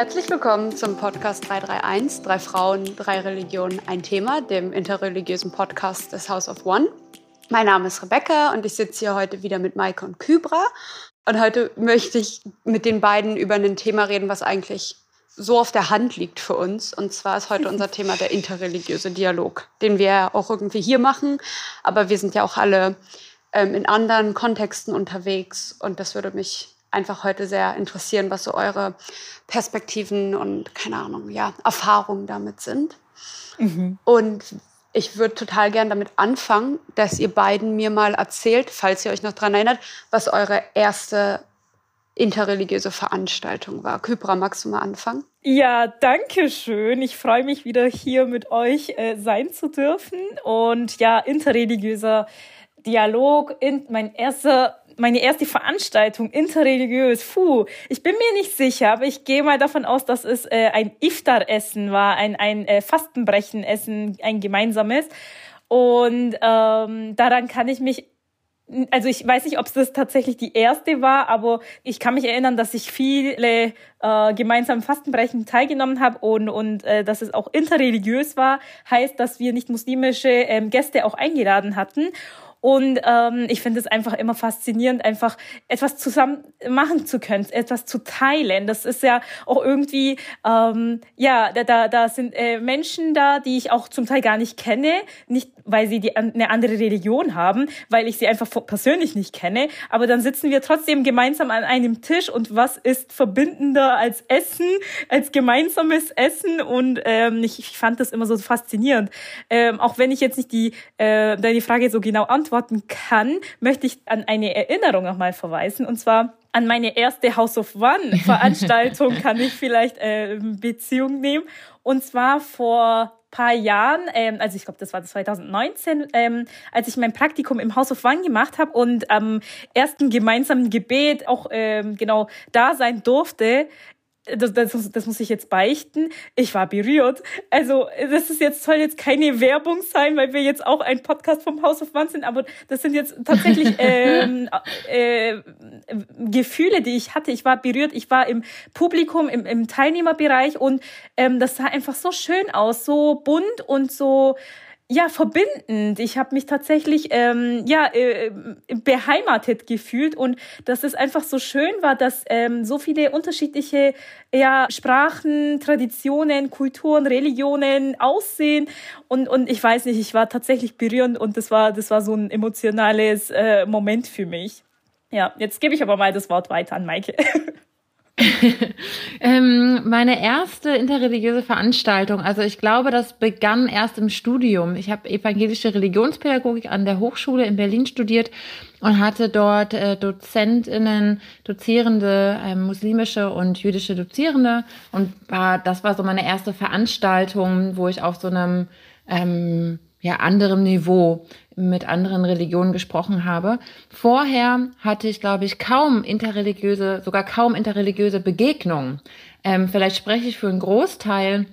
Herzlich willkommen zum Podcast 331, drei Frauen, drei Religionen, ein Thema, dem interreligiösen Podcast des House of One. Mein Name ist Rebecca und ich sitze hier heute wieder mit Maike und Kybra. Und heute möchte ich mit den beiden über ein Thema reden, was eigentlich so auf der Hand liegt für uns. Und zwar ist heute unser Thema der interreligiöse Dialog, den wir auch irgendwie hier machen. Aber wir sind ja auch alle ähm, in anderen Kontexten unterwegs. Und das würde mich einfach heute sehr interessieren, was so eure Perspektiven und, keine Ahnung, ja, Erfahrungen damit sind. Mhm. Und ich würde total gern damit anfangen, dass ihr beiden mir mal erzählt, falls ihr euch noch daran erinnert, was eure erste interreligiöse Veranstaltung war. Kypra, magst du mal anfangen? Ja, danke schön. Ich freue mich wieder hier mit euch äh, sein zu dürfen. Und ja, interreligiöser Dialog, in, mein erster meine erste Veranstaltung interreligiös. Puh, ich bin mir nicht sicher, aber ich gehe mal davon aus, dass es äh, ein Iftar-Essen war, ein, ein äh, Fastenbrechen-Essen, ein gemeinsames. Und ähm, daran kann ich mich also ich weiß nicht, ob es das tatsächlich die erste war, aber ich kann mich erinnern, dass ich viele äh, gemeinsam Fastenbrechen teilgenommen habe und, und äh, dass es auch interreligiös war, heißt, dass wir nicht muslimische ähm, Gäste auch eingeladen hatten. Und ähm, ich finde es einfach immer faszinierend, einfach etwas zusammen machen zu können, etwas zu teilen. Das ist ja auch irgendwie, ähm, ja, da, da, da sind äh, Menschen da, die ich auch zum Teil gar nicht kenne, nicht weil sie die, eine andere Religion haben, weil ich sie einfach persönlich nicht kenne. Aber dann sitzen wir trotzdem gemeinsam an einem Tisch und was ist verbindender als Essen, als gemeinsames Essen? Und ähm, ich, ich fand das immer so faszinierend. Ähm, auch wenn ich jetzt nicht die äh, deine Frage so genau antworte, beantworten kann, möchte ich an eine Erinnerung nochmal verweisen. Und zwar an meine erste House of One Veranstaltung kann ich vielleicht äh, Beziehung nehmen. Und zwar vor paar Jahren, ähm, also ich glaube, das war 2019, ähm, als ich mein Praktikum im House of One gemacht habe und am ersten gemeinsamen Gebet auch ähm, genau da sein durfte, das, das, das muss ich jetzt beichten. Ich war berührt. Also, das ist jetzt, soll jetzt keine Werbung sein, weil wir jetzt auch ein Podcast vom House of One sind, aber das sind jetzt tatsächlich ähm, äh, Gefühle, die ich hatte. Ich war berührt, ich war im Publikum, im, im Teilnehmerbereich und ähm, das sah einfach so schön aus, so bunt und so ja verbindend. Ich habe mich tatsächlich ähm, ja äh, beheimatet gefühlt und dass es einfach so schön war, dass ähm, so viele unterschiedliche ja Sprachen, Traditionen, Kulturen, Religionen aussehen und und ich weiß nicht, ich war tatsächlich berührend und das war das war so ein emotionales äh, Moment für mich. Ja, jetzt gebe ich aber mal das Wort weiter an Maike. ähm, meine erste interreligiöse Veranstaltung, also ich glaube, das begann erst im Studium. Ich habe evangelische Religionspädagogik an der Hochschule in Berlin studiert und hatte dort äh, Dozentinnen, Dozierende, äh, muslimische und jüdische Dozierende. Und war, das war so meine erste Veranstaltung, wo ich auf so einem ähm, ja, anderem Niveau mit anderen Religionen gesprochen habe. Vorher hatte ich, glaube ich, kaum interreligiöse, sogar kaum interreligiöse Begegnungen. Ähm, vielleicht spreche ich für einen Großteil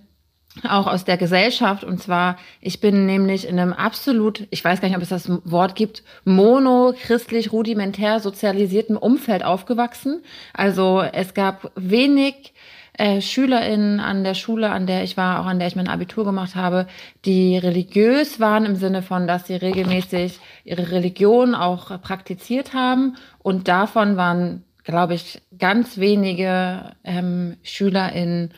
auch aus der Gesellschaft. Und zwar, ich bin nämlich in einem absolut, ich weiß gar nicht, ob es das Wort gibt, monochristlich rudimentär sozialisierten Umfeld aufgewachsen. Also es gab wenig äh, SchülerInnen an der Schule, an der ich war, auch an der ich mein Abitur gemacht habe, die religiös waren im Sinne von, dass sie regelmäßig ihre Religion auch praktiziert haben. Und davon waren, glaube ich, ganz wenige ähm, SchülerInnen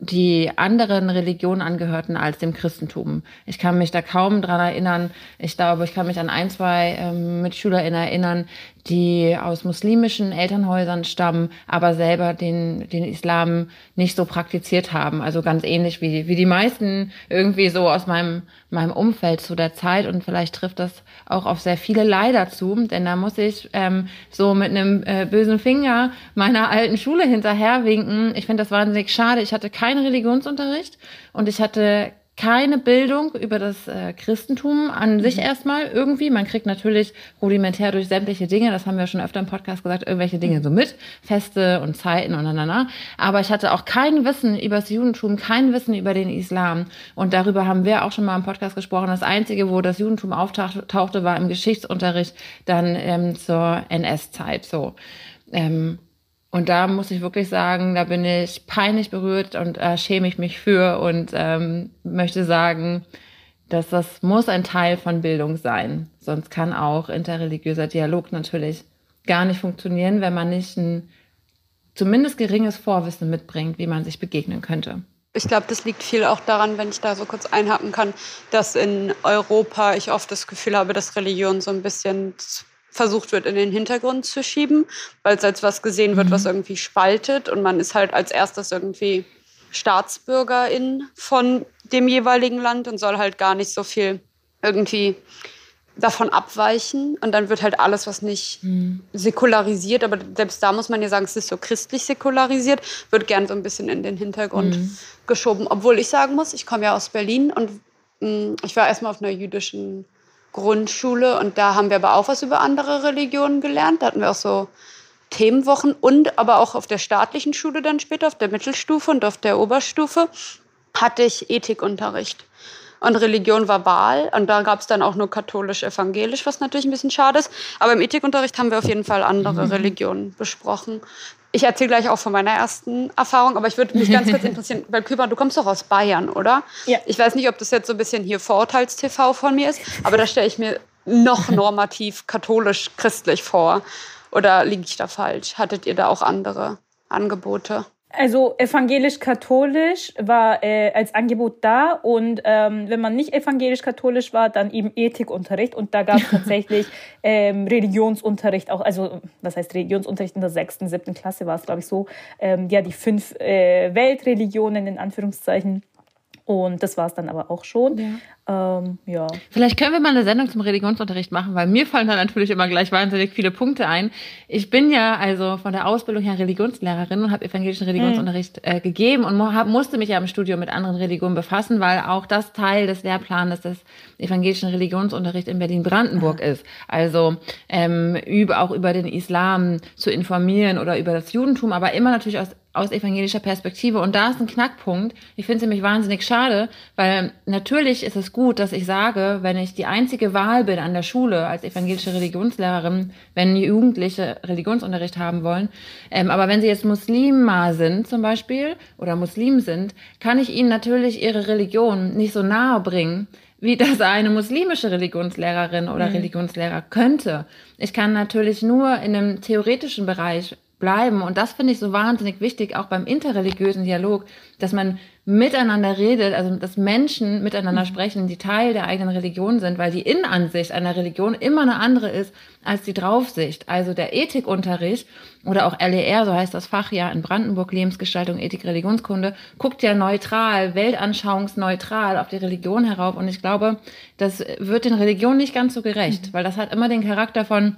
die anderen Religionen angehörten als dem Christentum. Ich kann mich da kaum dran erinnern. Ich glaube, ich kann mich an ein, zwei ähm, MitschülerInnen erinnern, die aus muslimischen Elternhäusern stammen, aber selber den, den Islam nicht so praktiziert haben. Also ganz ähnlich wie, wie die meisten irgendwie so aus meinem, meinem Umfeld zu der Zeit. Und vielleicht trifft das auch auf sehr viele leider zu, denn da muss ich ähm, so mit einem äh, bösen Finger meiner alten Schule hinterherwinken. Ich finde das wahnsinnig schade. Ich hatte keinen Religionsunterricht und ich hatte keine Bildung über das äh, Christentum an mhm. sich erstmal irgendwie. Man kriegt natürlich rudimentär durch sämtliche Dinge, das haben wir schon öfter im Podcast gesagt, irgendwelche Dinge mhm. so mit, Feste und Zeiten und na, Aber ich hatte auch kein Wissen über das Judentum, kein Wissen über den Islam. Und darüber haben wir auch schon mal im Podcast gesprochen. Das Einzige, wo das Judentum auftauchte, war im Geschichtsunterricht dann ähm, zur NS-Zeit. So. Ähm, Und da muss ich wirklich sagen, da bin ich peinlich berührt und äh, schäme ich mich für und ähm, möchte sagen, dass das muss ein Teil von Bildung sein. Sonst kann auch interreligiöser Dialog natürlich gar nicht funktionieren, wenn man nicht ein zumindest geringes Vorwissen mitbringt, wie man sich begegnen könnte. Ich glaube, das liegt viel auch daran, wenn ich da so kurz einhaken kann, dass in Europa ich oft das Gefühl habe, dass Religion so ein bisschen versucht wird, in den Hintergrund zu schieben, weil es als was gesehen wird, mhm. was irgendwie spaltet und man ist halt als erstes irgendwie Staatsbürgerin von dem jeweiligen Land und soll halt gar nicht so viel irgendwie davon abweichen und dann wird halt alles, was nicht mhm. säkularisiert, aber selbst da muss man ja sagen, es ist so christlich säkularisiert, wird gern so ein bisschen in den Hintergrund mhm. geschoben. Obwohl ich sagen muss, ich komme ja aus Berlin und mh, mm, ich war erstmal auf einer jüdischen Grundschule und da haben wir aber auch was über andere Religionen gelernt. Da hatten wir auch so Themenwochen und aber auch auf der staatlichen Schule dann später, auf der Mittelstufe und auf der Oberstufe hatte ich Ethikunterricht und Religion war Wahl. Und da gab es dann auch nur katholisch-evangelisch, was natürlich ein bisschen schade ist. Aber im Ethikunterricht haben wir auf jeden Fall andere mhm. Religionen besprochen. Ich erzähle gleich auch von meiner ersten Erfahrung, aber ich würde mich ganz kurz interessieren, weil Küber, du kommst doch aus Bayern, oder? Ja. Ich weiß nicht, ob das jetzt so ein bisschen hier Vorurteils-TV von mir ist, aber da stelle ich mir noch normativ katholisch-christlich vor. Oder liege ich da falsch? Hattet ihr da auch andere Angebote? Also evangelisch-katholisch war äh, als Angebot da und ähm, wenn man nicht evangelisch-katholisch war, dann eben Ethikunterricht und da gab es tatsächlich ähm, Religionsunterricht auch, also was heißt Religionsunterricht? In der sechsten, siebten Klasse war es glaube ich so, ähm, ja die fünf äh, Weltreligionen in Anführungszeichen und das war es dann aber auch schon. Ja. Ähm, ja. Vielleicht können wir mal eine Sendung zum Religionsunterricht machen, weil mir fallen da natürlich immer gleich wahnsinnig viele Punkte ein. Ich bin ja also von der Ausbildung her Religionslehrerin und habe evangelischen Religionsunterricht mhm. äh, gegeben und musste mich ja im Studium mit anderen Religionen befassen, weil auch das Teil des Lehrplans des evangelischen Religionsunterrichts in Berlin-Brandenburg mhm. ist. Also ähm, über, auch über den Islam zu informieren oder über das Judentum, aber immer natürlich aus aus evangelischer Perspektive. Und da ist ein Knackpunkt. Ich finde es nämlich wahnsinnig schade, weil natürlich ist es gut, dass ich sage, wenn ich die einzige Wahl bin an der Schule als evangelische Religionslehrerin, wenn Jugendliche Religionsunterricht haben wollen, ähm, aber wenn sie jetzt Muslima sind zum Beispiel oder Muslim sind, kann ich ihnen natürlich ihre Religion nicht so nahe bringen, wie das eine muslimische Religionslehrerin oder mhm. Religionslehrer könnte. Ich kann natürlich nur in einem theoretischen Bereich bleiben. Und das finde ich so wahnsinnig wichtig, auch beim interreligiösen Dialog, dass man miteinander redet, also dass Menschen miteinander mhm. sprechen, die Teil der eigenen Religion sind, weil die Innenansicht einer Religion immer eine andere ist als die Draufsicht. Also der Ethikunterricht oder auch LER, so heißt das Fach ja in Brandenburg, Lebensgestaltung, Ethik, Religionskunde, guckt ja neutral, weltanschauungsneutral auf die Religion herauf. Und ich glaube, das wird den Religionen nicht ganz so gerecht, mhm. weil das hat immer den Charakter von,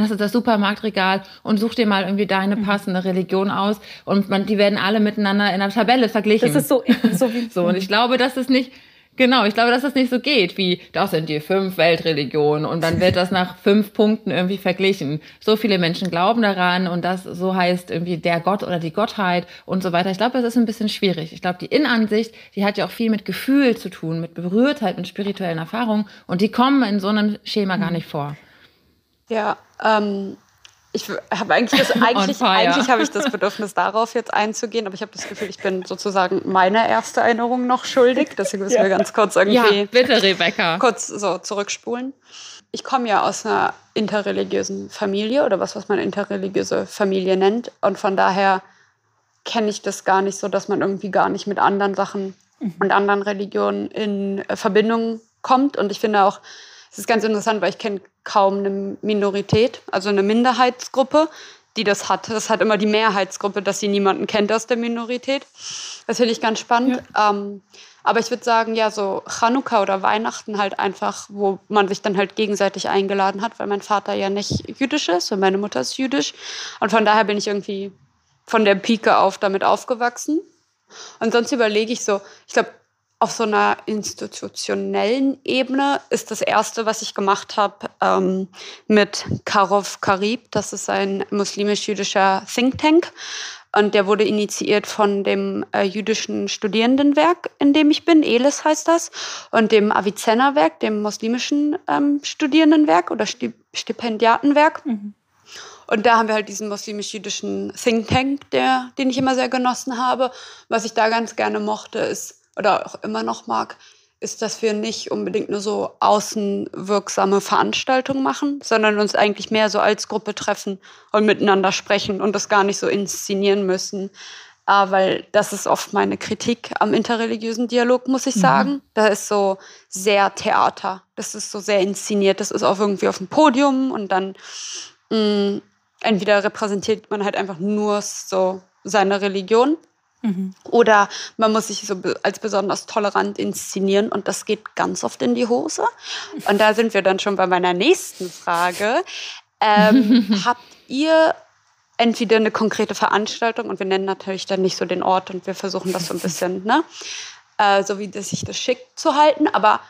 das ist das Supermarktregal und such dir mal irgendwie deine mhm. passende Religion aus und man, die werden alle miteinander in einer Tabelle verglichen. Das ist so, so wie so und ich glaube, dass es nicht genau, ich glaube, dass es nicht so geht, wie das sind die fünf Weltreligionen und dann wird das nach fünf Punkten irgendwie verglichen. So viele Menschen glauben daran und das so heißt irgendwie der Gott oder die Gottheit und so weiter. Ich glaube, das ist ein bisschen schwierig. Ich glaube, die Innenansicht, die hat ja auch viel mit Gefühl zu tun, mit Berührtheit, mit spirituellen Erfahrungen und die kommen in so einem Schema gar mhm. nicht vor. Ja, ähm, ich habe eigentlich das, eigentlich, eigentlich habe ich das Bedürfnis darauf jetzt einzugehen, aber ich habe das Gefühl, ich bin sozusagen meine erste Erinnerung noch schuldig. Deswegen müssen ja. wir ganz kurz irgendwie ja, bitte, Rebecca. kurz so zurückspulen. Ich komme ja aus einer interreligiösen Familie oder was, was man interreligiöse Familie nennt. Und von daher kenne ich das gar nicht so, dass man irgendwie gar nicht mit anderen Sachen mhm. und anderen Religionen in Verbindung kommt. Und ich finde auch, es ist ganz interessant, weil ich kenne kaum eine Minorität, also eine Minderheitsgruppe, die das hat. Das hat immer die Mehrheitsgruppe, dass sie niemanden kennt aus der Minorität. Das finde ich ganz spannend. Ja. Ähm, aber ich würde sagen, ja, so Chanukka oder Weihnachten halt einfach, wo man sich dann halt gegenseitig eingeladen hat, weil mein Vater ja nicht jüdisch ist und meine Mutter ist jüdisch. Und von daher bin ich irgendwie von der Pike auf damit aufgewachsen. Und sonst überlege ich so, ich glaube, auf so einer institutionellen Ebene ist das erste, was ich gemacht habe, ähm, mit Karov Karib. Das ist ein muslimisch-jüdischer Think Tank. Und der wurde initiiert von dem äh, jüdischen Studierendenwerk, in dem ich bin. ELIS heißt das. Und dem Avicenna-Werk, dem muslimischen ähm, Studierendenwerk oder Stipendiatenwerk. Mhm. Und da haben wir halt diesen muslimisch-jüdischen Think Tank, der, den ich immer sehr genossen habe. Was ich da ganz gerne mochte, ist, oder auch immer noch mag, ist, dass wir nicht unbedingt nur so außenwirksame Veranstaltungen machen, sondern uns eigentlich mehr so als Gruppe treffen und miteinander sprechen und das gar nicht so inszenieren müssen. Äh, weil das ist oft meine Kritik am interreligiösen Dialog, muss ich mhm. sagen. Mhm. Da ist so sehr Theater. Das ist so sehr inszeniert. Das ist auch irgendwie auf dem Podium und dann mh, mm, entweder repräsentiert man halt einfach nur so seine Religion Mhm. Oder man muss sich so als besonders tolerant inszenieren und das geht ganz oft in die Hose. Und da sind wir dann schon bei meiner nächsten Frage. Ähm, habt ihr entweder eine konkrete Veranstaltung und wir nennen natürlich dann nicht so den Ort und wir versuchen das so ein bisschen, ne, äh, so wie das sich das schickt zu halten, aber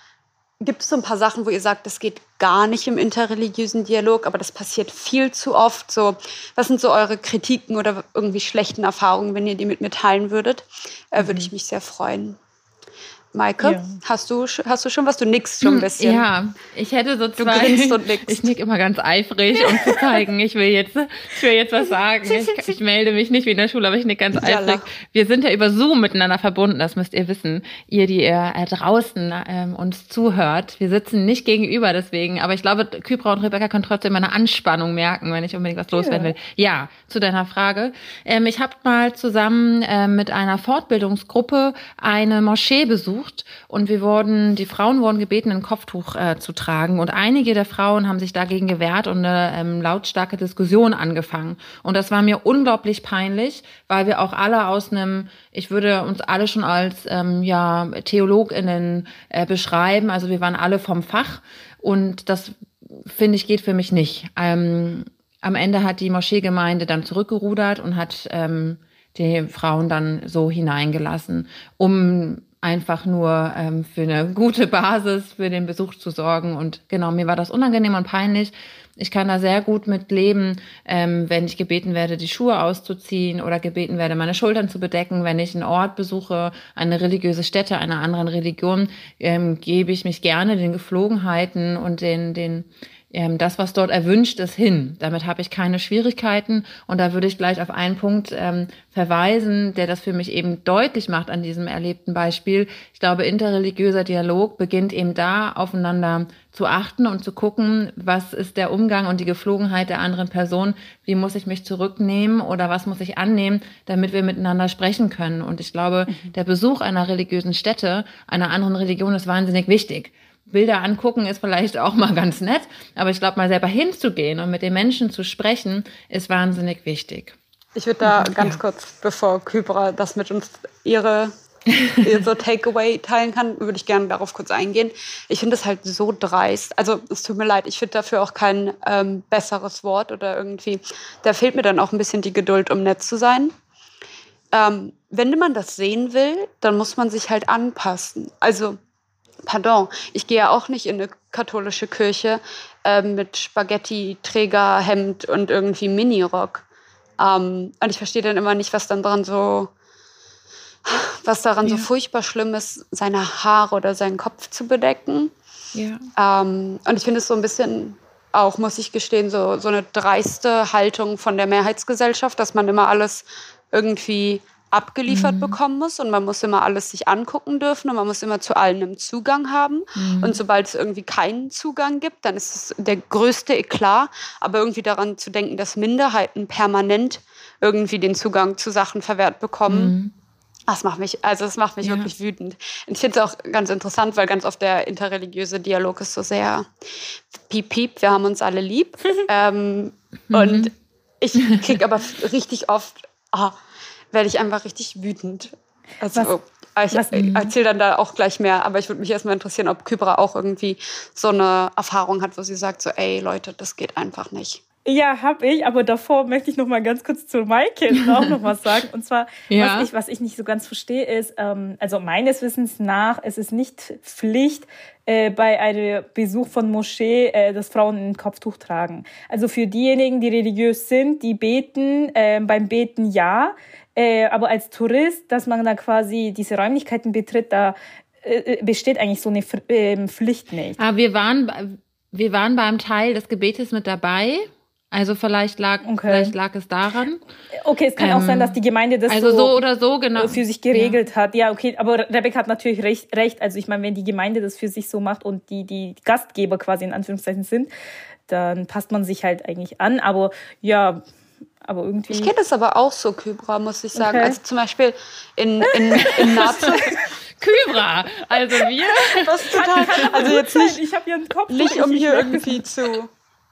Gibt es so ein paar Sachen, wo ihr sagt, das geht gar nicht im interreligiösen Dialog, aber das passiert viel zu oft? So, was sind so eure Kritiken oder irgendwie schlechten Erfahrungen, wenn ihr die mit mir teilen würdet? Äh, Würde ich mhm. mich sehr freuen. Maike, ja. hast, du, hast du schon was? Du nickst schon ein hm, bisschen. Ja, ich hätte so zwei. Du grinst und nickst. Ich nick immer ganz eifrig, um zu zeigen, ich will jetzt, ich will jetzt was sagen. Ich, ich melde mich nicht wie in der Schule, aber ich nick ganz eifrig. Wir sind ja über Zoom miteinander verbunden, das müsst ihr wissen. Ihr, die ihr äh, draußen ähm, uns zuhört. Wir sitzen nicht gegenüber deswegen, aber ich glaube, Kybra und Rebecca können trotzdem meine Anspannung merken, wenn ich unbedingt was loswerden will. Ja, zu deiner Frage. Ähm, ich habe mal zusammen äh, mit einer Fortbildungsgruppe eine Moschee besucht besucht und wir wurden, die Frauen wurden gebeten, ein Kopftuch äh, zu tragen und einige der Frauen haben sich dagegen gewehrt und eine ähm, lautstarke Diskussion angefangen. Und das war mir unglaublich peinlich, weil wir auch alle aus einem, ich würde uns alle schon als ähm, ja TheologInnen äh, beschreiben, also wir waren alle vom Fach und das finde ich geht für mich nicht. Ähm, am Ende hat die Moscheegemeinde dann zurückgerudert und hat ähm, die Frauen dann so hineingelassen, um einfach nur ähm, für eine gute Basis für den Besuch zu sorgen. Und genau, mir war das unangenehm und peinlich. Ich kann da sehr gut mit leben, ähm, wenn ich gebeten werde, die Schuhe auszuziehen oder gebeten werde, meine Schultern zu bedecken. Wenn ich einen Ort besuche, eine religiöse Stätte einer anderen Religion, ähm, gebe ich mich gerne den Geflogenheiten und den, den ähm, das, was dort erwünscht ist, hin. Damit habe ich keine Schwierigkeiten. Und da würde ich gleich auf einen Punkt ähm, verweisen, der das für mich eben deutlich macht an diesem erlebten Beispiel. Ich glaube, interreligiöser Dialog beginnt eben da, aufeinander zu achten und zu gucken, was ist der Umgang und die Geflogenheit der anderen Person, wie muss ich mich zurücknehmen oder was muss ich annehmen, damit wir miteinander sprechen können. Und ich glaube, mhm. der Besuch einer religiösen Stätte, einer anderen Religion ist wahnsinnig wichtig. Bilder angucken ist vielleicht auch mal ganz nett, aber ich glaube, mal selber hinzugehen und mit den Menschen zu sprechen, ist wahnsinnig wichtig. Ich würde da ganz ja. kurz, bevor Kybra das mit uns ihre, ihre so Takeaway teilen kann, würde ich gerne darauf kurz eingehen. Ich finde es halt so dreist. Also es tut mir leid, ich finde dafür auch kein ähm, besseres Wort oder irgendwie. Da fehlt mir dann auch ein bisschen die Geduld, um nett zu sein. Ähm, wenn man das sehen will, dann muss man sich halt anpassen. Also pardon, ich gehe ja auch nicht in eine katholische Kirche äh, mit Spaghetti-Trägerhemd und irgendwie Minirock. Ähm, und ich verstehe dann immer nicht, was dann dran so, was daran ja. so furchtbar schlimm ist, seine Haare oder seinen Kopf zu bedecken. Ja. Ähm, und ich finde es so ein bisschen auch, muss ich gestehen, so, so eine dreiste Haltung von der Mehrheitsgesellschaft, dass man immer alles irgendwie abgeliefert mhm. bekommen muss und man muss immer alles sich angucken dürfen und man muss immer zu allen einen Zugang haben. Mhm. Und sobald es irgendwie keinen Zugang gibt, dann ist es der größte Eklat. Aber irgendwie daran zu denken, dass Minderheiten permanent irgendwie den Zugang zu Sachen verwehrt bekommen. Mhm. Das macht mich, also das macht mich ja. wirklich wütend. Und ich finde es auch ganz interessant, weil ganz oft der interreligiöse Dialog ist so sehr piep, piep, wir haben uns alle lieb. ähm, und mhm. ich kriege aber richtig oft, oh, werde ich einfach richtig wütend. Also was, ich, ich erzähle dann da auch gleich mehr, aber ich würde mich erstmal interessieren, ob Kybra auch irgendwie so eine Erfahrung hat, wo sie sagt so, ey Leute, das geht einfach nicht. Ja, habe ich, aber davor möchte ich noch mal ganz kurz zu Maike auch noch was sagen. Und zwar, ja. was, ich, was ich nicht so ganz verstehe, ist, ähm, also meines Wissens nach, es ist nicht Pflicht, äh, bei einem Besuch von Moschee, äh, dass Frauen ein Kopftuch tragen. Also für diejenigen, die religiös sind, die beten, äh, beim Beten ja, äh, aber als Tourist, dass man da quasi diese Räumlichkeiten betritt, da äh, besteht eigentlich so eine äh, Pflicht nicht. Aber wir waren, wir waren beim Teil des Gebetes mit dabei. Also vielleicht lag, okay. vielleicht lag es daran. Okay, es kann ähm, auch sein, dass die Gemeinde das also so, so oder so genau für sich geregelt ja. hat. Ja, okay, aber Rebecca hat natürlich recht, recht. Also ich meine, wenn die Gemeinde das für sich so macht und die die Gastgeber quasi in Anführungszeichen sind, dann passt man sich halt eigentlich an. Aber ja, aber irgendwie. Ich kenne das aber auch so, Kybra, muss ich sagen. Okay. Also zum Beispiel in, in, in Nazi. Kybra, also wir. Das total, also jetzt nicht, ich habe einen Kopf. Nicht um hier irgendwie zu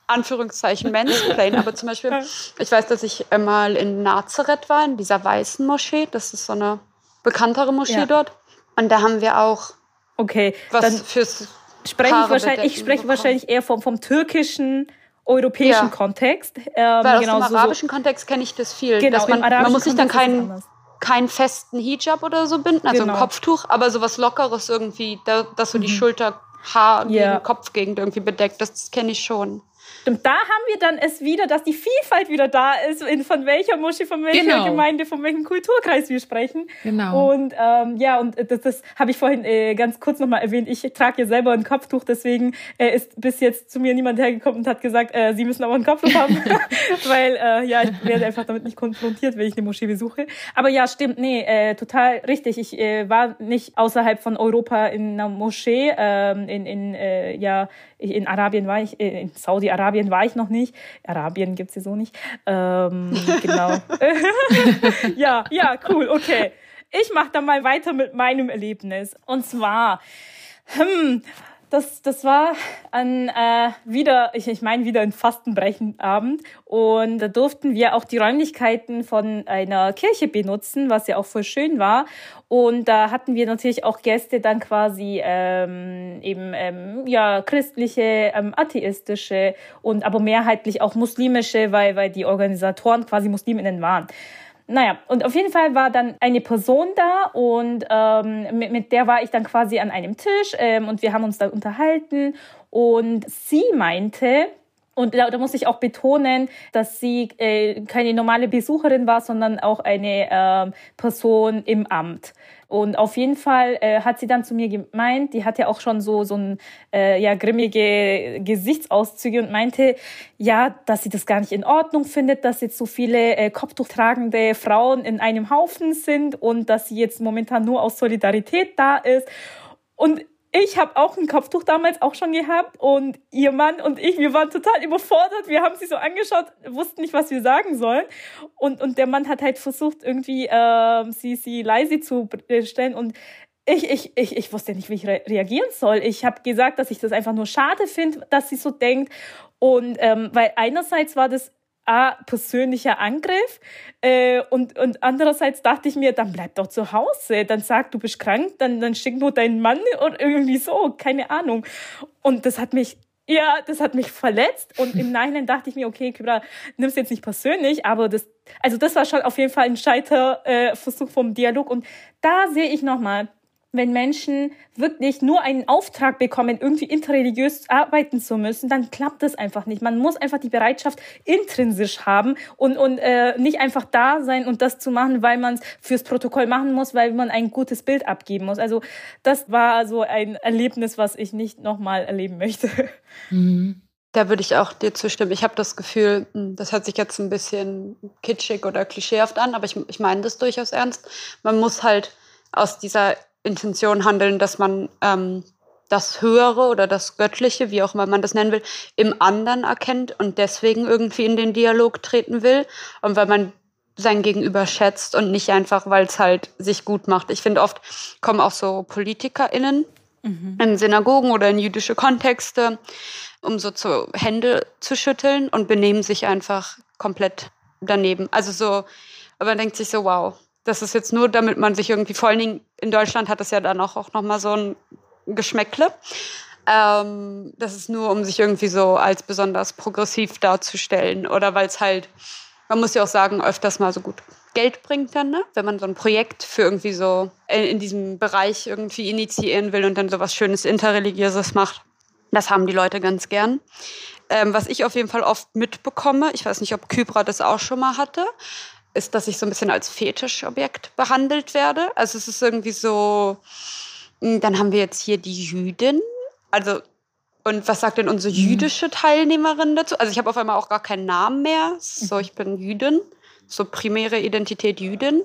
Anführungszeichen Mansplain, aber zum Beispiel, ich weiß, dass ich mal in Nazareth war, in dieser weißen Moschee. Das ist so eine bekanntere Moschee ja. dort. Und da haben wir auch okay, was dann fürs spreche ich wahrscheinlich, ich spreche wahrscheinlich eher vom, vom türkischen europäischen ja. Kontext. Ähm, Weil aus genau, dem arabischen so, Kontext kenne ich das viel. Genau, dass man, man muss sich dann keinen keinen festen Hijab oder so binden, also genau. ein Kopftuch, aber sowas Lockeres irgendwie, da, dass so mhm. die Schulterhaar yeah. Kopfgegend irgendwie bedeckt, das kenne ich schon. Stimmt, da haben wir dann es wieder, dass die Vielfalt wieder da ist, in, von welcher Moschee, von welcher genau. Gemeinde, von welchem Kulturkreis wir sprechen. Genau. Und ähm, ja, und das, das habe ich vorhin äh, ganz kurz nochmal erwähnt. Ich trage ja selber ein Kopftuch, deswegen äh, ist bis jetzt zu mir niemand hergekommen und hat gesagt, äh, Sie müssen aber ein Kopftuch haben. Weil äh, ja, ich werde einfach damit nicht konfrontiert, wenn ich eine Moschee besuche. Aber ja, stimmt, nee, äh, total richtig. Ich äh, war nicht außerhalb von Europa in einer Moschee, ähm, in, in äh, ja, in Arabien war ich, äh, in Saudi-Arabien war ich noch nicht. Arabien gibt es ja so nicht. Ähm, genau. ja, ja, cool, okay. Ich mache dann mal weiter mit meinem Erlebnis. Und zwar, hm, das, das war ein äh, wieder, ich, ich meine wieder ein Fastenbrechenabend und da durften wir auch die Räumlichkeiten von einer Kirche benutzen, was ja auch voll schön war. Und da hatten wir natürlich auch Gäste dann quasi ähm, eben ähm, ja christliche, ähm, atheistische und aber mehrheitlich auch muslimische, weil weil die Organisatoren quasi Musliminnen waren. Naja, und auf jeden Fall war dann eine Person da und ähm, mit, mit der war ich dann quasi an einem Tisch ähm, und wir haben uns dann unterhalten und sie meinte, und da, da muss ich auch betonen, dass sie äh, keine normale Besucherin war, sondern auch eine äh, Person im Amt. Und auf jeden Fall äh, hat sie dann zu mir gemeint, die hatte auch schon so so ein äh, ja grimmige Gesichtszüge und meinte, ja, dass sie das gar nicht in Ordnung findet, dass jetzt so viele äh, Kopftuchtragende Frauen in einem Haufen sind und dass sie jetzt momentan nur aus Solidarität da ist. Und ich habe auch ein Kopftuch damals auch schon gehabt und ihr Mann und ich, wir waren total überfordert. Wir haben sie so angeschaut, wussten nicht, was wir sagen sollen. Und, und der Mann hat halt versucht, irgendwie äh, sie, sie leise zu stellen und ich, ich, ich, ich wusste nicht, wie ich re reagieren soll. Ich habe gesagt, dass ich das einfach nur schade finde, dass sie so denkt. Und ähm, weil einerseits war das A, persönlicher Angriff. Äh, und, und andererseits dachte ich mir, dann bleib doch zu Hause, dann sag, du bist krank, dann, dann schick nur deinen Mann oder irgendwie so, keine Ahnung. Und das hat mich ja, das hat mich verletzt. Und im Nachhinein dachte ich mir, okay, Kybra, nimm's jetzt nicht persönlich, aber das, also das war schon auf jeden Fall ein Scheiterversuch äh, vom Dialog. Und da sehe ich nochmal, wenn Menschen wirklich nur einen Auftrag bekommen, irgendwie interreligiös arbeiten zu müssen, dann klappt das einfach nicht. Man muss einfach die Bereitschaft intrinsisch haben und, und äh, nicht einfach da sein und das zu machen, weil man es fürs Protokoll machen muss, weil man ein gutes Bild abgeben muss. Also das war so ein Erlebnis, was ich nicht nochmal erleben möchte. Mhm. Da würde ich auch dir zustimmen. Ich habe das Gefühl, hm, das hört sich jetzt ein bisschen kitschig oder klischeehaft an, aber ich, ich meine das durchaus ernst. Man muss halt aus dieser Intention handeln, dass man ähm, das Höhere oder das Göttliche, wie auch immer man das nennen will, im anderen erkennt und deswegen irgendwie in den Dialog treten will und weil man sein Gegenüber schätzt und nicht einfach, weil es halt sich gut macht. Ich finde, oft kommen auch so PolitikerInnen mhm. in Synagogen oder in jüdische Kontexte, um so zu Hände zu schütteln und benehmen sich einfach komplett daneben. Also so, aber man denkt sich so, wow, das ist jetzt nur, damit man sich irgendwie, vor allen Dingen in Deutschland hat das ja dann auch, auch nochmal so ein Geschmäckle. Ähm, das ist nur, um sich irgendwie so als besonders progressiv darzustellen oder weil es halt, man muss ja auch sagen, öfters mal so gut Geld bringt dann, ne? wenn man so ein Projekt für irgendwie so in diesem Bereich irgendwie initiieren will und dann so was Schönes Interreligiöses macht. Das haben die Leute ganz gern. Ähm, was ich auf jeden Fall oft mitbekomme, ich weiß nicht, ob Kybra das auch schon mal hatte, ist, dass ich so ein bisschen als Fetischobjekt behandelt werde. Also es ist irgendwie so, hm, dann haben wir jetzt hier die Jüdin. Also Und was sagt denn unsere mhm. jüdische Teilnehmerin dazu? Also ich habe auf einmal auch gar keinen Namen mehr. So, ich bin Jüdin. So primäre Identität Jüdin.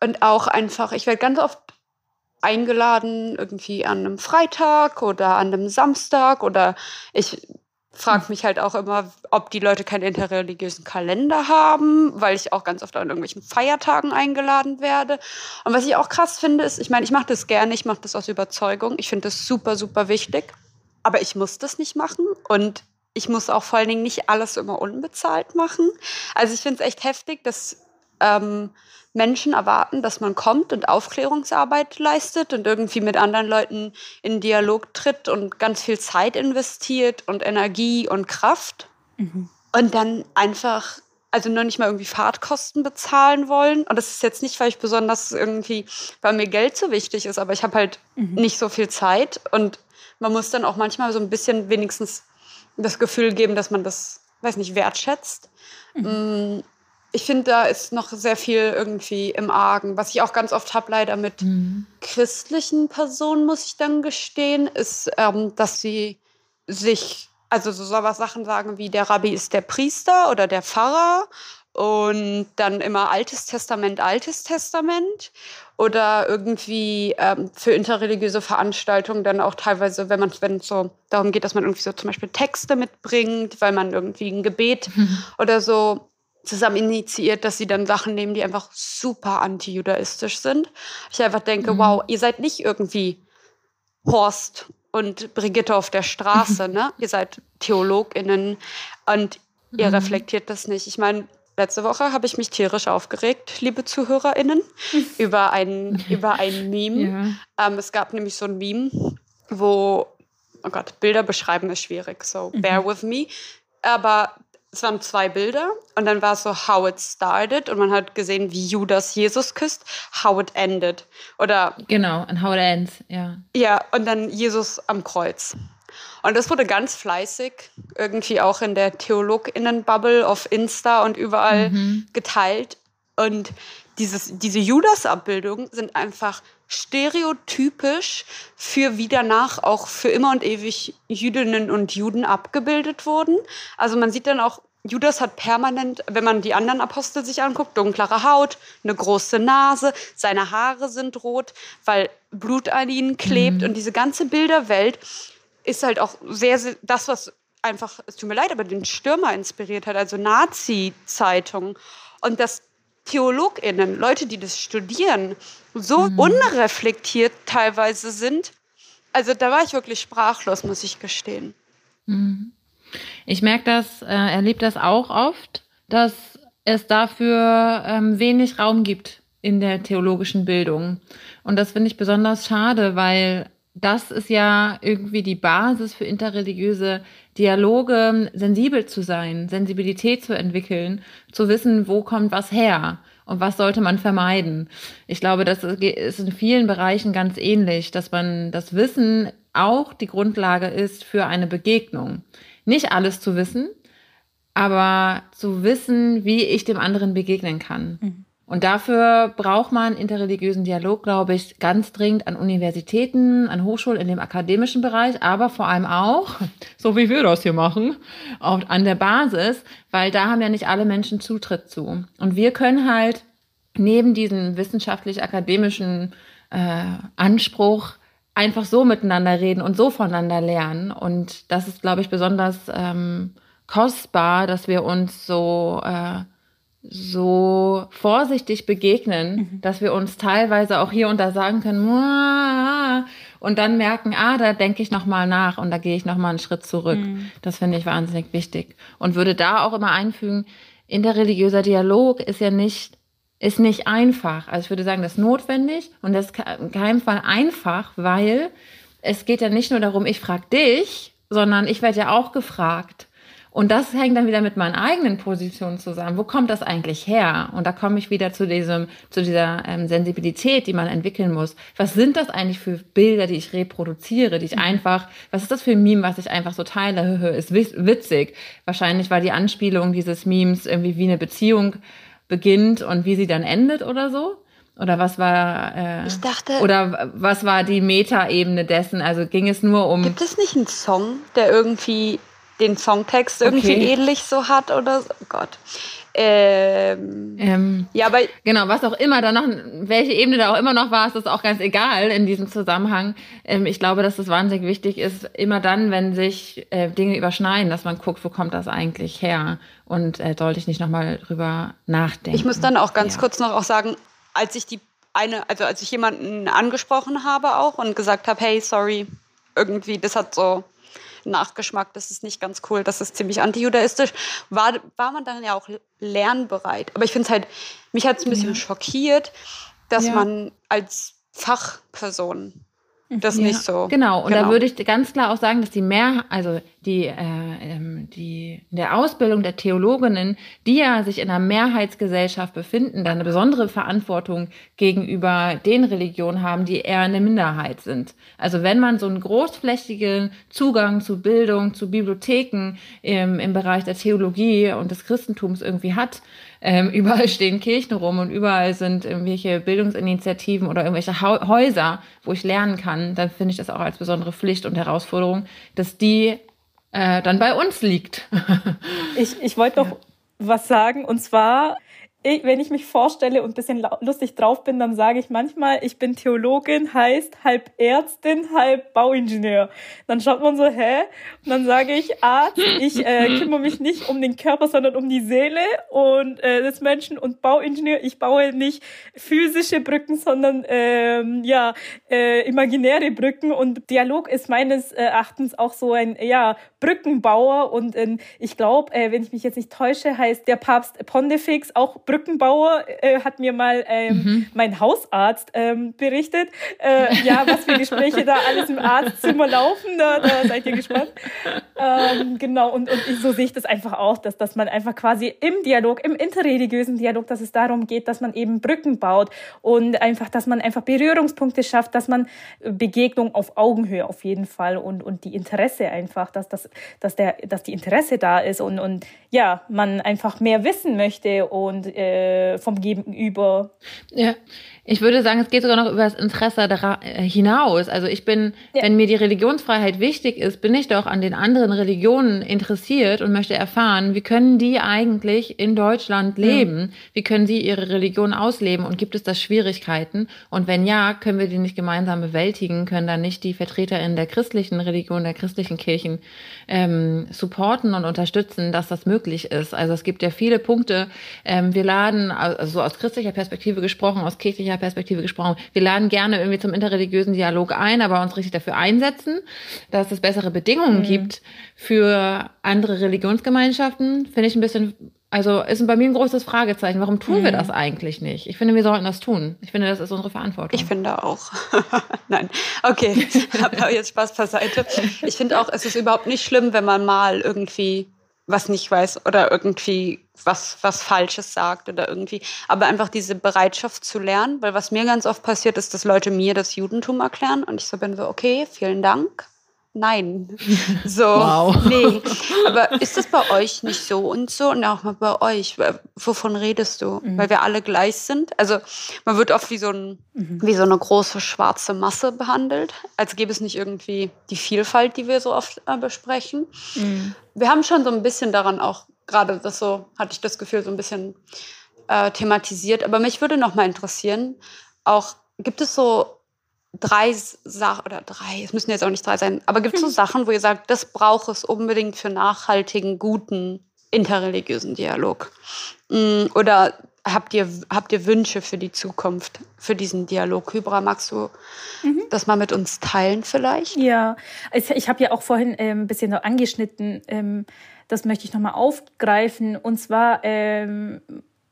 Und auch einfach, ich werde ganz oft eingeladen, irgendwie an einem Freitag oder an einem Samstag oder ich frage mich halt auch immer, ob die Leute keinen interreligiösen Kalender haben, weil ich auch ganz oft an irgendwelchen Feiertagen eingeladen werde. Und was ich auch krass finde, ist, ich meine, ich mache das gerne, ich mache das aus Überzeugung, ich finde das super, super wichtig, aber ich muss das nicht machen und ich muss auch vor allen Dingen nicht alles immer unbezahlt machen. Also ich finde es echt heftig, dass ähm, Menschen erwarten, dass man kommt und Aufklärungsarbeit leistet und irgendwie mit anderen Leuten in Dialog tritt und ganz viel Zeit investiert und Energie und Kraft. Mhm. Und dann einfach, also noch nicht mal irgendwie Fahrtkosten bezahlen wollen. Und das ist jetzt nicht, weil ich besonders irgendwie, weil mir Geld so wichtig ist, aber ich habe halt mhm. nicht so viel Zeit. Und man muss dann auch manchmal so ein bisschen wenigstens das Gefühl geben, dass man das, weiß nicht, wertschätzt. Mhm. Ich finde, da ist noch sehr viel irgendwie im Argen. Was ich auch ganz oft habe, leider mit mhm. christlichen Personen, muss ich dann gestehen, ist, ähm, dass sie sich, also so sowas Sachen sagen wie, der Rabbi ist der Priester oder der Pfarrer und dann immer Altes Testament, Altes Testament oder irgendwie ähm, für interreligiöse Veranstaltungen dann auch teilweise, wenn man wenn es so darum geht, dass man irgendwie so zum Beispiel Texte mitbringt, weil man irgendwie ein Gebet mhm. oder so zusammen initiiert, dass sie dann Sachen nehmen, die einfach super anti-judaistisch sind. Ich einfach denke, mhm. wow, ihr seid nicht irgendwie Horst und Brigitte auf der Straße, ne? Ihr seid TheologInnen und ihr mhm. reflektiert das nicht. Ich meine, letzte Woche habe ich mich tierisch aufgeregt, liebe ZuhörerInnen, über ein, über ein Meme. Ja. Ähm, es gab nämlich so ein Meme, wo, oh Gott, Bilder beschreiben ist schwierig, so mhm. bear with me. Aber es waren zwei Bilder und dann war es so how it started und man hat gesehen, wie Judas Jesus küsst, how it ended. Oder genau, and how it ends, ja. Ja, und dann Jesus am Kreuz. Und das wurde ganz fleißig irgendwie auch in der Theologinnenbubble auf Insta und überall mhm. geteilt. Und dieses, diese Judas-Abbildungen sind einfach stereotypisch für wie danach auch für immer und ewig Jüdinnen und Juden abgebildet wurden. Also man sieht dann auch, Judas hat permanent, wenn man die anderen Apostel sich anguckt, dunklere Haut, eine große Nase, seine Haare sind rot, weil Blut an ihnen klebt mhm. und diese ganze Bilderwelt ist halt auch sehr, sehr das, was einfach, es tut mir leid, aber den Stürmer inspiriert hat, also Nazi-Zeitungen. Und dass TheologInnen, Leute, die das studieren, so mhm. unreflektiert teilweise sind. Also da war ich wirklich sprachlos, muss ich gestehen. Mhm. Ich merke das, äh, erlebe das auch oft, dass es dafür ähm, wenig Raum gibt in der theologischen Bildung. Und das finde ich besonders schade, weil das ist ja irgendwie die Basis für interreligiöse Dialoge, sensibel zu sein, Sensibilität zu entwickeln, zu wissen, wo kommt was her und was sollte man vermeiden. Ich glaube, das ist in vielen Bereichen ganz ähnlich, dass man das Wissen auch die Grundlage ist für eine Begegnung. Nicht alles zu wissen, aber zu wissen, wie ich dem anderen begegnen kann. Mhm. Und dafür braucht man interreligiösen Dialog, glaube ich, ganz dringend an Universitäten, an Hochschulen in dem akademischen Bereich, aber vor allem auch, so wie wir das hier machen, auch an der Basis, weil da haben ja nicht alle Menschen Zutritt zu. Und wir können halt neben diesem wissenschaftlich-akademischen äh, Anspruch einfach so miteinander reden und so voneinander lernen. Und das ist, glaube ich, besonders ähm, kostbar, dass wir uns so äh, so vorsichtig begegnen, mhm. dass wir uns teilweise auch hier und da sagen können, Muah! und dann merken, ah, da denke ich noch mal nach und da gehe ich noch mal einen Schritt zurück. Mhm. Das finde ich wahnsinnig wichtig und würde da auch immer einfügen, interreligiöser Dialog ist ja nicht ist nicht einfach. Also ich würde sagen, das ist notwendig und das ist in keinem Fall einfach, weil es geht ja nicht nur darum, ich frage dich, sondern ich werde ja auch gefragt. Und das hängt dann wieder mit meinen eigenen Positionen zusammen. Wo kommt das eigentlich her? Und da komme ich wieder zu diesem, zu dieser ähm, Sensibilität, die man entwickeln muss. Was sind das eigentlich für Bilder, die ich reproduziere, die ich mhm. einfach, was ist das für ein Meme, was ich einfach so teile? Ist witzig. Wahrscheinlich war die Anspielung dieses Memes irgendwie wie eine Beziehung beginnt und wie sie dann endet oder so. Oder was war äh, ich dachte, oder was war die Metaebene dessen? Also ging es nur um Gibt es nicht einen Song, der irgendwie den Songtext irgendwie okay. ähnlich so hat oder so? Oh Gott. Ähm, ähm, ja, aber genau, was auch immer da noch, welche Ebene da auch immer noch war, ist das auch ganz egal in diesem Zusammenhang. Ähm, ich glaube, dass das wahnsinnig wichtig ist, immer dann, wenn sich äh, Dinge überschneiden, dass man guckt, wo kommt das eigentlich her und äh, sollte ich nicht nochmal drüber nachdenken. Ich muss dann auch ganz ja. kurz noch auch sagen, als ich die eine, also als ich jemanden angesprochen habe auch und gesagt habe, hey, sorry, irgendwie, das hat so Nachgeschmack, das ist nicht ganz cool, das ist ziemlich antijudaistisch, war, war man dann ja auch lernbereit. Aber ich finde es halt, mich hat es ein bisschen ja. schockiert, dass ja. man als Fachperson das ja, nicht so. Genau, und genau. da würde ich ganz klar auch sagen, dass die mehr, also die, äh, ähm, die in der Ausbildung der Theologinnen, die ja sich in einer Mehrheitsgesellschaft befinden, dann eine besondere Verantwortung gegenüber den Religionen haben, die eher eine Minderheit sind. Also wenn man so einen großflächigen Zugang zu Bildung, zu Bibliotheken im, im Bereich der Theologie und des Christentums irgendwie hat, ähm, überall stehen Kirchen rum und überall sind irgendwelche Bildungsinitiativen oder irgendwelche Häuser, wo ich lernen kann, dann finde ich das auch als besondere Pflicht und Herausforderung, dass die äh, dann bei uns liegt. ich ich wollte noch ja. was sagen und zwar ich, wenn ich mich vorstelle und bisschen lustig drauf bin, dann sage ich manchmal, ich bin Theologin, heißt halb Ärztin, halb Bauingenieur. Dann schaut man so, hä? Und dann sage ich Arzt, ich äh, kümmere mich nicht um den Körper, sondern um die Seele und äh, des Menschen und Bauingenieur, ich baue nicht physische Brücken, sondern ähm, ja äh, imaginäre Brücken und Dialog ist meines Erachtens auch so ein ja Brückenbauer und äh, ich glaube, äh, wenn ich mich jetzt nicht täusche, heißt der Papst Pontifex auch Brückenbauer, äh, hat mir mal ähm, mhm. mein Hausarzt ähm, berichtet. Äh, ja, was für Gespräche da alles im Arztzimmer laufen, da, da seid ihr gespannt. Ähm, genau, und, und so sehe ich das einfach auch, dass, dass man einfach quasi im Dialog, im interreligiösen Dialog, dass es darum geht, dass man eben Brücken baut und einfach, dass man einfach Berührungspunkte schafft, dass man Begegnung auf Augenhöhe auf jeden Fall und, und die Interesse einfach, dass, dass, dass, der, dass die Interesse da ist und, und ja, man einfach mehr wissen möchte und äh, vom Gegenüber. Ja, ich würde sagen, es geht sogar noch über das Interesse äh, hinaus. Also ich bin, ja. wenn mir die Religionsfreiheit wichtig ist, bin ich doch an den anderen Religionen interessiert und möchte erfahren, wie können die eigentlich in Deutschland leben? Ja. Wie können sie ihre Religion ausleben? Und gibt es da Schwierigkeiten? Und wenn ja, können wir die nicht gemeinsam bewältigen? Können dann nicht die VertreterInnen der christlichen Religion, der christlichen Kirchen ähm, supporten und unterstützen, dass das möglich ist? Also es gibt ja viele Punkte. Ähm, wir laden, also aus christlicher Perspektive gesprochen, aus kirchlicher Perspektive gesprochen. Wir laden gerne irgendwie zum interreligiösen Dialog ein, aber uns richtig dafür einsetzen, dass es bessere Bedingungen mhm. gibt für andere Religionsgemeinschaften, finde ich ein bisschen, also ist bei mir ein großes Fragezeichen. Warum tun mhm. wir das eigentlich nicht? Ich finde, wir sollten das tun. Ich finde, das ist unsere Verantwortung. Ich finde auch. Nein. Okay, habe jetzt Spaß beiseite. Ich finde auch, es ist überhaupt nicht schlimm, wenn man mal irgendwie was nicht weiß oder irgendwie was, was Falsches sagt oder irgendwie. Aber einfach diese Bereitschaft zu lernen, weil was mir ganz oft passiert ist, dass Leute mir das Judentum erklären und ich so bin so, okay, vielen Dank nein. So, wow. nee. Aber ist das bei euch nicht so und so? Und auch mal bei euch, wovon redest du? Mhm. Weil wir alle gleich sind. Also man wird oft wie so, ein, mhm. wie so eine große schwarze Masse behandelt, als gäbe es nicht irgendwie die Vielfalt, die wir so oft äh, besprechen. Mhm. Wir haben schon so ein bisschen daran auch, gerade das so, hatte ich das Gefühl, so ein bisschen äh, thematisiert. Aber mich würde noch mal interessieren, auch gibt es so drei Sachen oder drei, es müssen jetzt auch nicht drei sein, aber gibt es so hm. Sachen, wo ihr sagt, das braucht es unbedingt für nachhaltigen, guten, interreligiösen Dialog? Mm, oder habt ihr, habt ihr Wünsche für die Zukunft, für diesen Dialog? Hybra, magst du mhm. das mal mit uns teilen vielleicht? Ja, ich habe ja auch vorhin ähm, ein bisschen noch angeschnitten, ähm, das möchte ich nochmal aufgreifen. Und zwar ähm,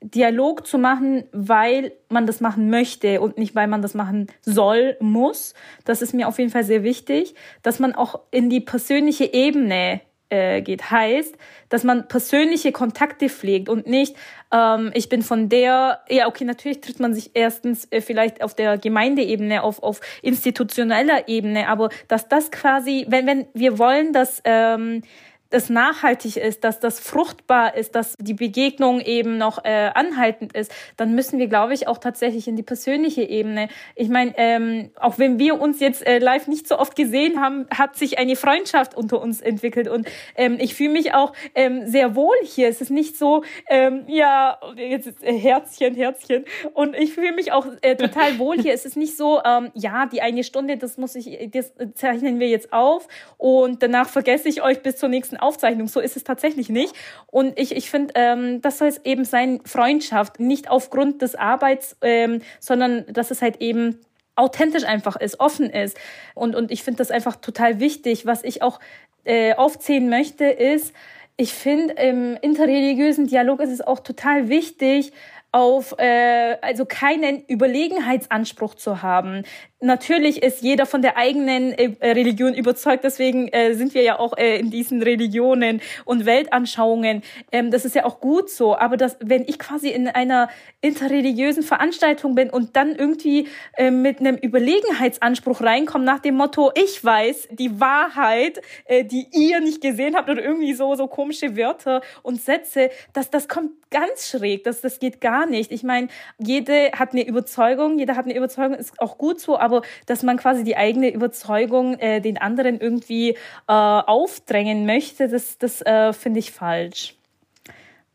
Dialog zu machen, weil man das machen möchte und nicht, weil man das machen soll, muss. Das ist mir auf jeden Fall sehr wichtig, dass man auch in die persönliche Ebene äh, geht. Heißt, dass man persönliche Kontakte pflegt und nicht, ähm, ich bin von der, ja, okay, natürlich trifft man sich erstens äh, vielleicht auf der Gemeindeebene, auf, auf institutioneller Ebene, aber dass das quasi, wenn, wenn wir wollen, dass ähm, das nachhaltig ist, dass das fruchtbar ist, dass die Begegnung eben noch äh, anhaltend ist, dann müssen wir, glaube ich, auch tatsächlich in die persönliche Ebene. Ich meine, ähm, auch wenn wir uns jetzt äh, live nicht so oft gesehen haben, hat sich eine Freundschaft unter uns entwickelt und ähm, ich fühle mich auch ähm, sehr wohl hier. Es ist nicht so, ähm, ja, jetzt äh, Herzchen, Herzchen und ich fühle mich auch äh, total wohl hier. Es ist nicht so, ähm, ja, die eine Stunde, das muss ich, das zeichnen wir jetzt auf und danach vergesse ich euch bis zur nächsten Aufzeichnung. So ist es tatsächlich nicht. Und ich, ich finde, ähm, das soll eben sein Freundschaft, nicht aufgrund des Arbeits, ähm, sondern dass es halt eben authentisch einfach ist, offen ist. Und, und ich finde das einfach total wichtig. Was ich auch äh, aufzählen möchte, ist, ich finde, im interreligiösen Dialog ist es auch total wichtig, auf äh, also keinen Überlegenheitsanspruch zu haben natürlich ist jeder von der eigenen äh, Religion überzeugt, deswegen äh, sind wir ja auch äh, in diesen Religionen und Weltanschauungen. Ähm, das ist ja auch gut so. Aber das, wenn ich quasi in einer interreligiösen Veranstaltung bin und dann irgendwie mit einem Überlegenheitsanspruch reinkomme nach dem Motto, ich weiß die Wahrheit, die ihr nicht gesehen habt oder irgendwie so so komische Wörter und Sätze, das das kommt ganz schräg. Das das geht gar nicht. Ich meine, jede hat eine Überzeugung, jeder hat eine Überzeugung, ist auch gut so. Aber aber dass man quasi die eigene Überzeugung äh, den anderen irgendwie äh, aufdrängen möchte, das, das äh, finde ich falsch.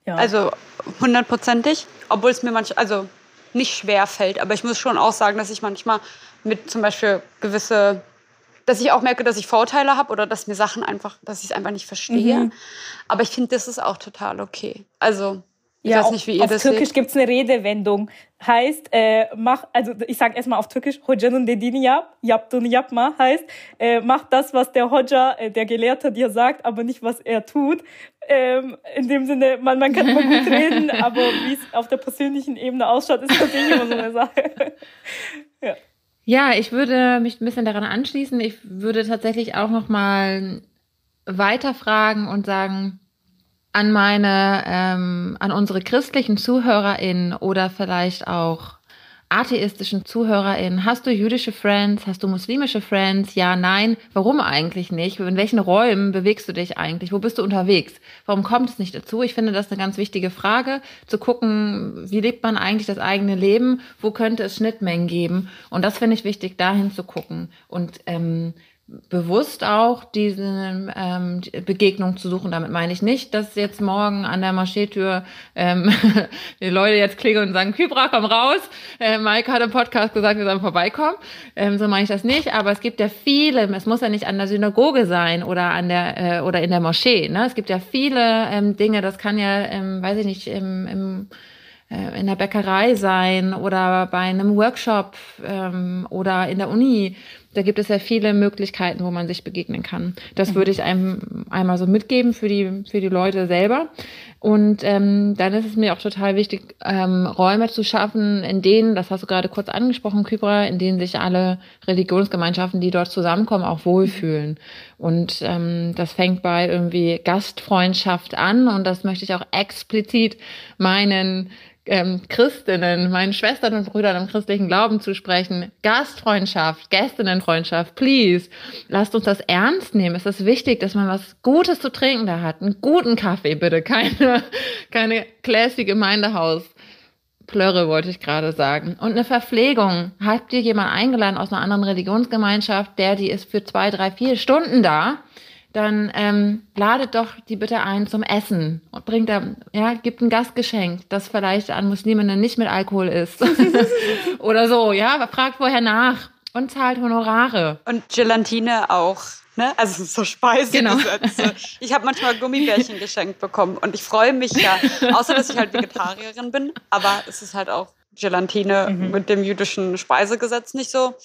Ja. Also hundertprozentig, obwohl es mir manchmal, also nicht schwer fällt, aber ich muss schon auch sagen, dass ich manchmal mit zum Beispiel gewisse, dass ich auch merke, dass ich Vorteile habe oder dass mir Sachen einfach, dass ich es einfach nicht verstehe. Mhm. Aber ich finde, das ist auch total okay. Also ja, weiß nicht, wie ihr auf das Türkisch gibt es eine Redewendung. Heißt, äh, mach, also ich sage erstmal auf Türkisch, Hocanın dediğini yap, yaptığını yapma, heißt, äh, mach das, was der Hoca, äh, der Gelehrte dir sagt, aber nicht, was er tut. Ähm, in dem Sinne, man, man kann immer gut reden, aber wie es auf der persönlichen Ebene ausschaut, ist natürlich immer so eine Sache. ja. ja, ich würde mich ein bisschen daran anschließen. Ich würde tatsächlich auch noch mal weiterfragen und sagen, an meine, ähm, an unsere christlichen ZuhörerInnen oder vielleicht auch atheistischen ZuhörerInnen, hast du jüdische Friends, hast du muslimische Friends? Ja, nein. Warum eigentlich nicht? In welchen Räumen bewegst du dich eigentlich? Wo bist du unterwegs? Warum kommt es nicht dazu? Ich finde das eine ganz wichtige Frage, zu gucken, wie lebt man eigentlich das eigene Leben? Wo könnte es Schnittmengen geben? Und das finde ich wichtig, dahin zu gucken. Und ähm, bewusst auch diese ähm, Begegnung zu suchen. Damit meine ich nicht, dass jetzt morgen an der Moscheetür ähm, die Leute jetzt klingeln und sagen, Kybra, komm raus. Äh, Mike hat im Podcast gesagt, wir sollen vorbeikommen. Ähm, so meine ich das nicht. Aber es gibt ja viele, es muss ja nicht an der Synagoge sein oder an der äh, oder in der Moschee. Ne? Es gibt ja viele ähm, Dinge, das kann ja, ähm, weiß ich nicht, im, im äh, in der Bäckerei sein oder bei einem Workshop ähm, oder in der Uni da gibt es ja viele Möglichkeiten, wo man sich begegnen kann. Das mhm. würde ich einem einmal so mitgeben für die, für die Leute selber. Und ähm, dann ist es mir auch total wichtig, ähm, Räume zu schaffen, in denen, das hast du gerade kurz angesprochen, Kybra, in denen sich alle Religionsgemeinschaften, die dort zusammenkommen, auch wohlfühlen. Und ähm, das fängt bei irgendwie Gastfreundschaft an und das möchte ich auch explizit meinen ähm, Christinnen, meinen Schwestern und Brüdern im christlichen Glauben zu sprechen. Gastfreundschaft, Gästinnenfreundschaft, please. Lasst uns das ernst nehmen. Es ist wichtig, dass man was Gutes zu trinken da hat. Einen guten Kaffee, bitte. Keine, keine classy Gemeindehaus. Plörre wollte ich gerade sagen. Und eine Verpflegung. Habt ihr jemanden eingeladen aus einer anderen Religionsgemeinschaft, der die ist für zwei, drei, vier Stunden da? Dann ähm, ladet doch die bitte ein zum Essen und bringt da, ja, gibt ein Gastgeschenk, das vielleicht an Musliminnen nicht mit Alkohol ist. Oder so, ja, fragt vorher nach und zahlt Honorare. Und Gelatine auch. Ne? Also so Speise. Genau. Ich habe manchmal Gummibärchen geschenkt bekommen und ich freue mich ja, außer dass ich halt Vegetarierin bin, aber es ist halt auch Gelatine mhm. mit dem jüdischen Speisegesetz nicht so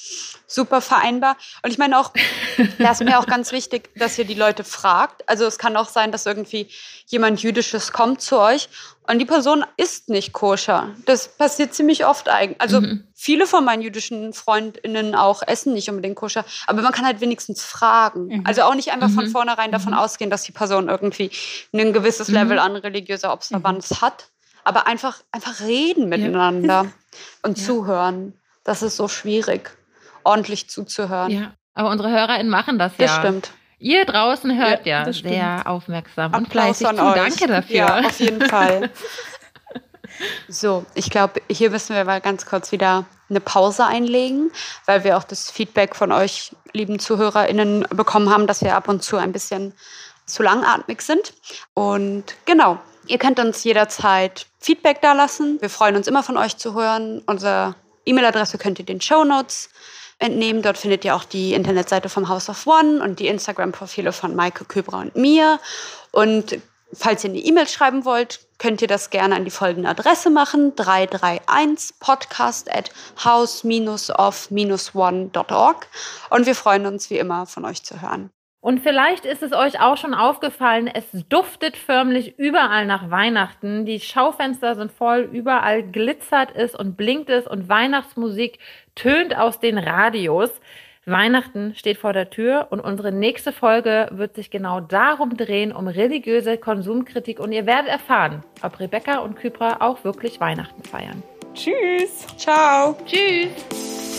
super vereinbar. Und ich meine auch, da ist mir auch ganz wichtig, dass ihr die Leute fragt. Also es kann auch sein, dass irgendwie jemand Jüdisches kommt zu euch und die Person ist nicht koscher. Das passiert ziemlich oft eigentlich. Also mhm. viele von meinen jüdischen Freundinnen auch essen nicht unbedingt koscher, aber man kann halt wenigstens fragen. Mhm. Also auch nicht einfach mhm. von vornherein davon mhm. ausgehen, dass die Person irgendwie ein gewisses mhm. Level an religiöser Observanz mhm. hat aber einfach, einfach reden miteinander ja. und ja. zuhören. Das ist so schwierig, ordentlich zuzuhören. Ja, aber unsere HörerInnen machen das ja. Das stimmt. Ihr draußen hört ja, ja sehr aufmerksam und fleißig zu. Danke dafür. Ja, auf jeden Fall. so, ich glaube, hier müssen wir mal ganz kurz wieder eine Pause einlegen, weil wir auch das Feedback von euch, lieben ZuhörerInnen, bekommen haben, dass wir ab und zu ein bisschen zu langatmig sind. Und genau, ihr könnt uns jederzeit Feedback da lassen. Wir freuen uns immer von euch zu hören. Unsere E-Mail-Adresse könnt ihr den Show Notes entnehmen. Dort findet ihr auch die Internetseite vom House of One und die Instagram-Profile von Maike Köbra und mir. Und falls ihr eine E-Mail schreiben wollt, könnt ihr das gerne an die folgende Adresse machen: 331 podcast at house-of-one.org. Und wir freuen uns wie immer von euch zu hören. Und vielleicht ist es euch auch schon aufgefallen, es duftet förmlich überall nach Weihnachten. Die Schaufenster sind voll, überall glitzert es und blinkt es und Weihnachtsmusik tönt aus den Radios. Weihnachten steht vor der Tür und unsere nächste Folge wird sich genau darum drehen, um religiöse Konsumkritik und ihr werdet erfahren, ob Rebecca und Kypra auch wirklich Weihnachten feiern. Tschüss. Ciao. Tschüss.